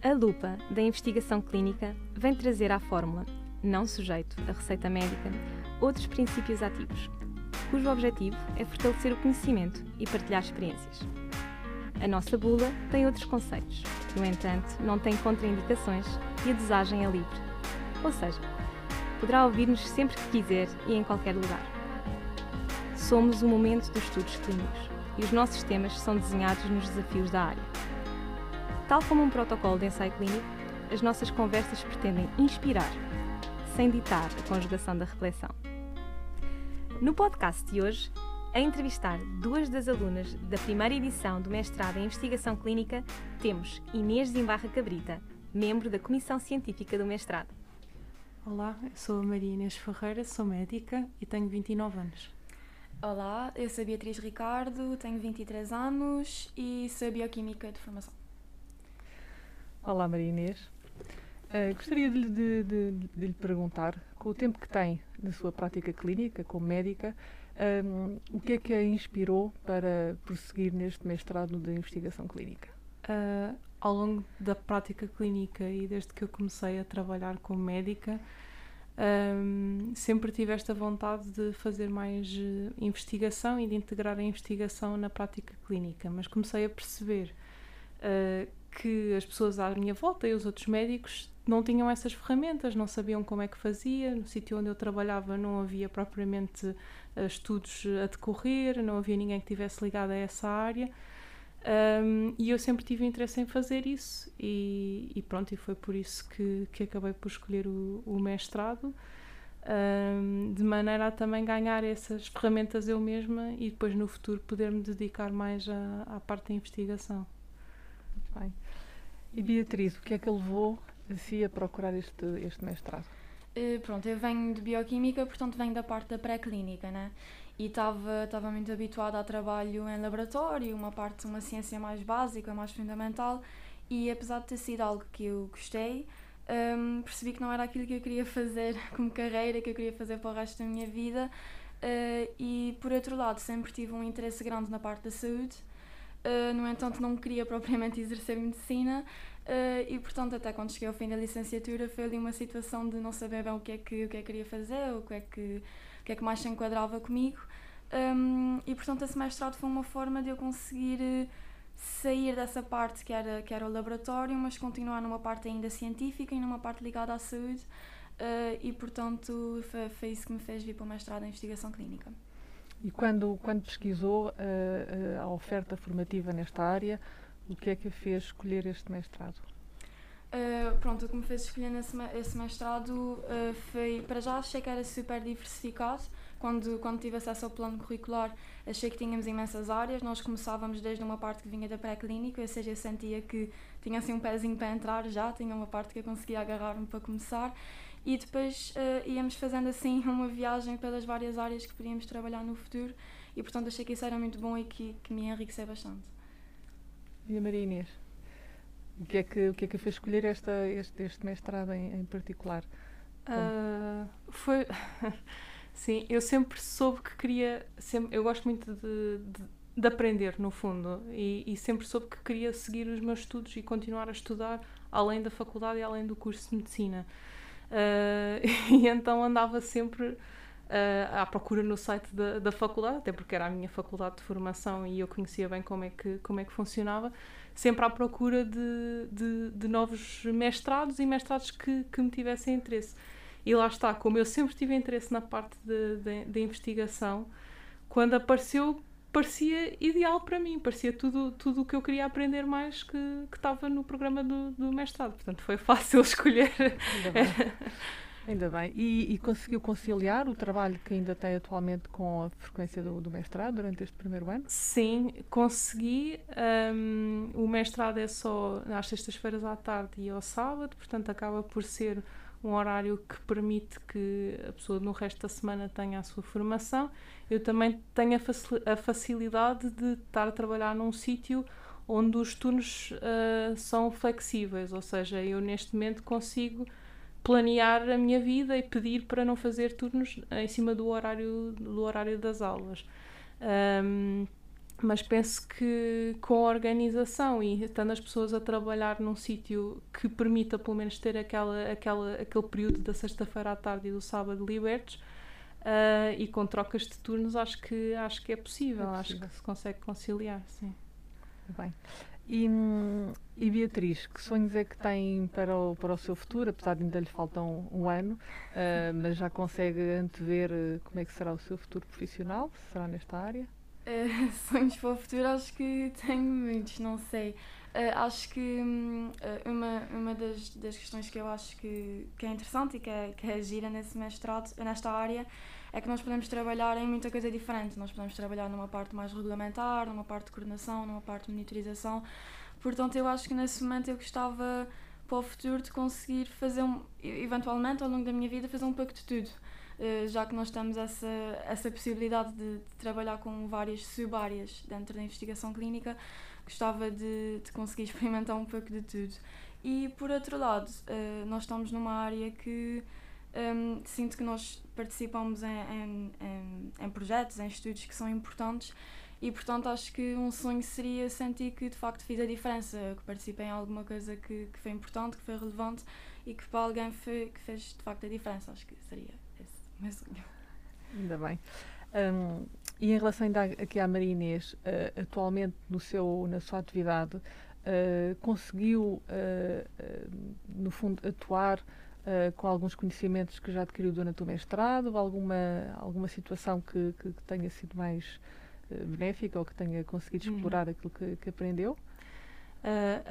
A lupa da investigação clínica vem trazer à fórmula, não sujeito à receita médica, outros princípios ativos, cujo objetivo é fortalecer o conhecimento e partilhar experiências. A nossa bula tem outros conceitos, no entanto, não tem contraindicações e a dosagem é livre. Ou seja, poderá ouvir-nos sempre que quiser e em qualquer lugar. Somos o momento dos estudos clínicos e os nossos temas são desenhados nos desafios da área. Tal como um protocolo de ensaio clínico, as nossas conversas pretendem inspirar, sem ditar a conjugação da reflexão. No podcast de hoje, a entrevistar duas das alunas da primeira edição do mestrado em Investigação Clínica, temos Inês Zimbarra Cabrita, membro da Comissão Científica do mestrado. Olá, eu sou a Maria Inês Ferreira, sou médica e tenho 29 anos. Olá, eu sou a Beatriz Ricardo, tenho 23 anos e sou bioquímica de formação. Olá, Maria Inês. Uh, gostaria de, de, de, de, lhe perguntar, com o tempo que tem na sua prática clínica como médica, um, o que é que a inspirou para prosseguir neste mestrado de investigação clínica? Uh, ao longo da prática clínica e desde que eu comecei a trabalhar como médica, um, sempre tive esta vontade de fazer mais uh, investigação e de integrar a investigação na prática clínica, mas comecei a perceber uh, que as pessoas à minha volta e os outros médicos não tinham essas ferramentas, não sabiam como é que fazia. No sítio onde eu trabalhava não havia propriamente uh, estudos a decorrer, não havia ninguém que tivesse ligado a essa área. Um, e eu sempre tive interesse em fazer isso e, e pronto, e foi por isso que, que acabei por escolher o, o mestrado, um, de maneira a também ganhar essas ferramentas eu mesma e depois no futuro poder me dedicar mais à parte da investigação. Muito bem. E Beatriz, o que é que levou a si a procurar este, este mestrado? Uh, pronto, eu venho de bioquímica, portanto venho da parte da pré-clínica, né? E estava muito habituada a trabalho em laboratório, uma parte, uma ciência mais básica, mais fundamental, e apesar de ter sido algo que eu gostei, um, percebi que não era aquilo que eu queria fazer como carreira, que eu queria fazer para o resto da minha vida. Uh, e por outro lado, sempre tive um interesse grande na parte da saúde. Uh, no entanto, não queria propriamente exercer medicina, Uh, e portanto, até quando cheguei ao fim da licenciatura, foi ali uma situação de não saber bem o que é que, o que, é que queria fazer, o que é que, o que é que mais se enquadrava comigo. Um, e portanto, esse mestrado foi uma forma de eu conseguir eh, sair dessa parte que era, que era o laboratório, mas continuar numa parte ainda científica e numa parte ligada à saúde. Uh, e portanto, foi, foi, isso que me fez vir para o mestrado em investigação clínica. E quando, quando pesquisou uh, a oferta formativa nesta área, o que é que a fez escolher este mestrado? Uh, pronto, o que me fez escolher esse mestrado uh, foi, para já achei que era super diversificado, quando, quando tive acesso ao plano curricular achei que tínhamos imensas áreas, nós começávamos desde uma parte que vinha da pré-clínica, ou seja, eu sentia que tinha assim um pezinho para entrar já, tinha uma parte que eu conseguia agarrar-me para começar, e depois uh, íamos fazendo assim uma viagem pelas várias áreas que podíamos trabalhar no futuro, e portanto achei que isso era muito bom e que, que me enriqueceu bastante. E a Maria Inês? O que é que, o que, é que fez escolher esta, este, este mestrado em, em particular? Uh, foi. Sim, eu sempre soube que queria. Sempre, eu gosto muito de, de, de aprender, no fundo, e, e, sempre soube que queria seguir os meus estudos e continuar a estudar além da faculdade e além do curso de medicina. Uh, e então andava sempre uh, à procura no site da, da faculdade, até porque era a minha faculdade de formação e eu conhecia bem como é que, como é que funcionava, sempre à procura de, de, de novos mestrados e mestrados que, que me tivessem interesse. E lá está, como eu sempre tive interesse na parte da investigação, quando apareceu parecia ideal para mim, parecia tudo tudo o que eu queria aprender mais que estava no programa do, do mestrado, portanto foi fácil escolher. Ainda bem. E, e, conseguiu conciliar o trabalho que ainda tem atualmente com a frequência do, do mestrado durante este primeiro ano? Sim, consegui. Um, o mestrado é só às sextas-feiras à tarde e ao sábado, portanto acaba por ser um horário que permite que a pessoa no resto da semana tenha a sua formação. Eu também tenho a, facilidade de estar a trabalhar num sítio onde os turnos uh, são flexíveis, ou seja, eu neste momento consigo planear a minha vida e pedir para não fazer turnos em cima do horário, do horário das aulas. Um, mas penso que com a organização e estando as pessoas a trabalhar num sítio que permita pelo menos ter aquela, aquela, aquele período da sexta-feira à tarde e do sábado libertos uh, e com trocas de turnos acho que, acho que é possível, é possível. acho que se consegue conciliar, sim. Bem. E, e, Beatriz, que sonhos é que tem para o, para o seu futuro, apesar de ainda lhe faltam um, um ano, uh, mas já consegue antever como é que será o seu futuro profissional? Será nesta área? Uh, sonhos para o futuro, acho que tenho muitos, não sei. Uh, acho que um, uma, uma das, das questões que eu acho que, que é interessante e que é, que é gira nesse mestrado, nesta área, é que nós podemos trabalhar em muita coisa diferente. Nós podemos trabalhar numa parte mais regulamentar, numa parte de coordenação, numa parte de monitorização. Portanto, eu acho que nesse momento eu gostava para o futuro de conseguir fazer, um, eventualmente, ao longo da minha vida, fazer um pouco de tudo. Eh, já que nós temos essa, essa possibilidade de, de trabalhar com várias sub-áreas dentro da investigação clínica, gostava de, de conseguir experimentar um pouco de tudo. E por outro lado, uh, nós estamos numa área que um, ehm, sinto que nós participamos em, em, em, em, projetos, em estudos que são importantes e portanto acho que um sonho seria sentir que de facto fiz a diferença, que participei em alguma coisa que, que foi importante, que foi relevante e que para alguém foi, que fez de facto a diferença. Acho que seria sonho. Ainda bem. Um, e em relação ainda aqui à Maria Inês, uh, atualmente no seu, na sua atividade, uh, conseguiu, uh, no fundo, atuar com alguns conhecimentos que já adquiriu durante o mestrado? Alguma, alguma situação que, que, que tenha sido mais benéfica ou que tenha conseguido uhum. explorar uhum. aquilo que, que aprendeu?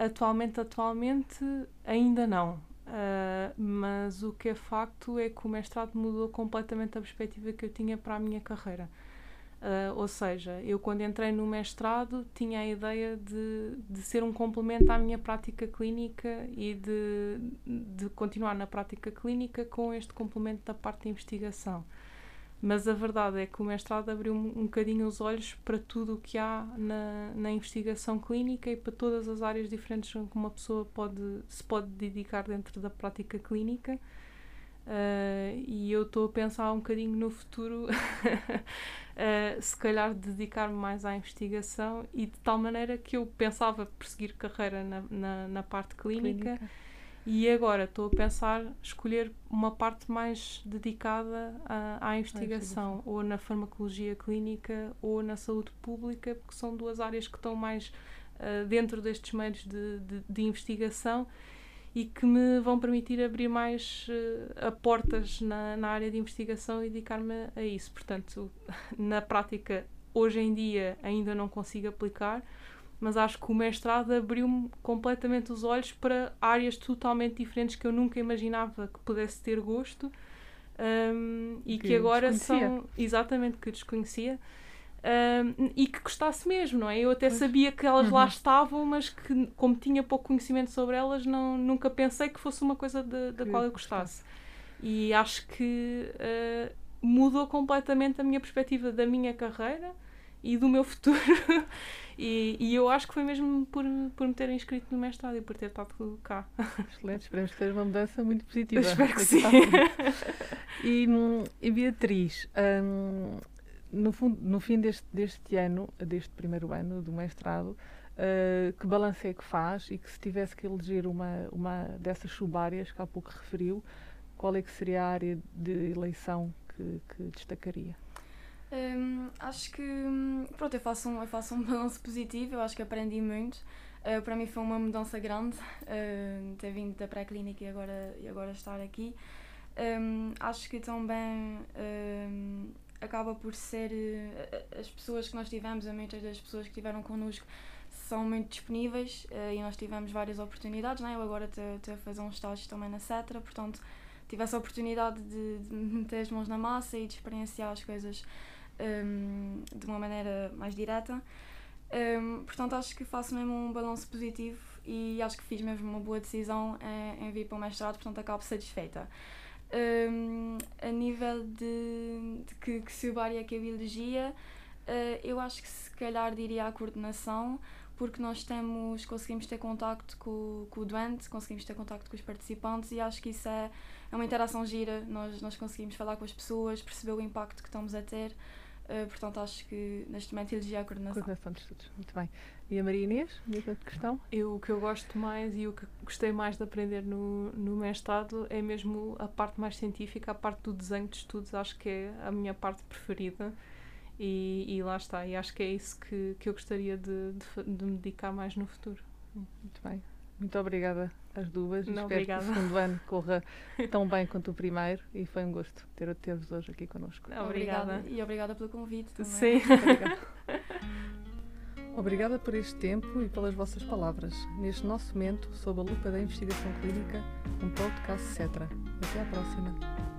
atualmente, atualmente, ainda não. Uh, mas o que é facto é que o mestrado mudou completamente a perspectiva que eu tinha para a minha carreira. Uh, ou seja, eu quando entrei no mestrado tinha a ideia de, de ser um complemento à minha prática clínica e de, de continuar na prática clínica com este complemento da parte de investigação. Mas a verdade é que o mestrado abriu um, um bocadinho os olhos para tudo o que há na, na investigação clínica e para todas as áreas diferentes que uma pessoa pode, se pode dedicar dentro da prática clínica. Uh, e eu estou a pensar um bocadinho no futuro, uh, se calhar dedicar-me mais à investigação e de tal maneira que eu pensava perseguir carreira na, na, na parte clínica. clínica e agora estou a pensar escolher uma parte mais dedicada à, à investigação, ou na farmacologia clínica ou na saúde pública, porque são duas áreas que estão mais uh, dentro destes meios de, de, de, investigação e que me vão permitir abrir mais uh, portas na, na área de investigação e dedicar-me a isso. Portanto, na prática, hoje em dia ainda não consigo aplicar mas acho que o mestrado abriu-me completamente os olhos para áreas totalmente diferentes que eu nunca imaginava que pudesse ter gosto um, e que, que agora são exatamente que desconhecia um, e que gostasse mesmo, não é? Eu até pois. sabia que elas uhum. lá estavam, mas que como tinha pouco conhecimento sobre elas, não, nunca pensei que fosse uma coisa de, da qual eu gostasse. E acho que uh, mudou completamente a minha perspectiva da minha carreira e do meu futuro. e, e eu acho que foi mesmo por, por me ter inscrito no mestrado e por ter estado cá. Excelente, esperemos ter uma mudança muito positiva. Eu espero que sim. e, e Beatriz, um, no, fundo, no fim deste, deste ano, deste primeiro ano do mestrado, uh, que balanço é que faz e que se tivesse que eleger uma, uma dessas subáreas que há pouco referiu, qual é que seria a área de eleição que, que destacaria? Um, acho que hum, pronto, eu faço um, eu faço um balanço positivo, eu acho que aprendi muito. Uh, para mim foi uma mudança grande uh, ter vindo da pré-clínica e agora, e agora estar aqui. Um, acho que também um, acaba por ser uh, as pessoas que nós tivemos, muitas das pessoas que estiveram connosco são muito disponíveis uh, e nós tivemos várias oportunidades. Né? Eu agora estou a fazer um estágio também na CETRA, portanto tive essa oportunidade de, de meter as mãos na massa e de experienciar as coisas um, de uma maneira mais direta. Um, portanto, acho que faço mesmo um balanço positivo e acho que fiz mesmo uma boa decisão em, em vir para o mestrado, portanto, acabo satisfeita. Um, a nível de, de que, que subárea é que a biologia, uh, eu acho que se calhar diria a coordenação, porque nós temos, conseguimos ter contacto com, com o doente, conseguimos ter contacto com os participantes e acho que isso é, é uma interação gira, nós, nós conseguimos falar com as pessoas, perceber o impacto que estamos a ter Uh, portanto, acho que neste momento elegia a coordenação. Coordenação de estudos, muito bem. E a Maria Inês, mesma questão? Eu, o que eu gosto mais e o que gostei mais de aprender no, no mestrado é mesmo a parte mais científica, a parte do desenho de estudos, acho que é a minha parte preferida. E, e lá está, e acho que é isso que, que eu gostaria de, de, de me dedicar mais no futuro. Muito bem. Muito obrigada às duas. Não, Espero obrigada. que o segundo ano corra tão bem quanto o primeiro e foi um gosto ter- ter-vos hoje aqui connosco. Obrigada. E obrigada pelo convite também. Sim. Obrigada. Obrigada por este tempo e pelas vossas palavras. Neste nosso momento, sob a lupa da investigação clínica, um podcast Cetra. Até à próxima.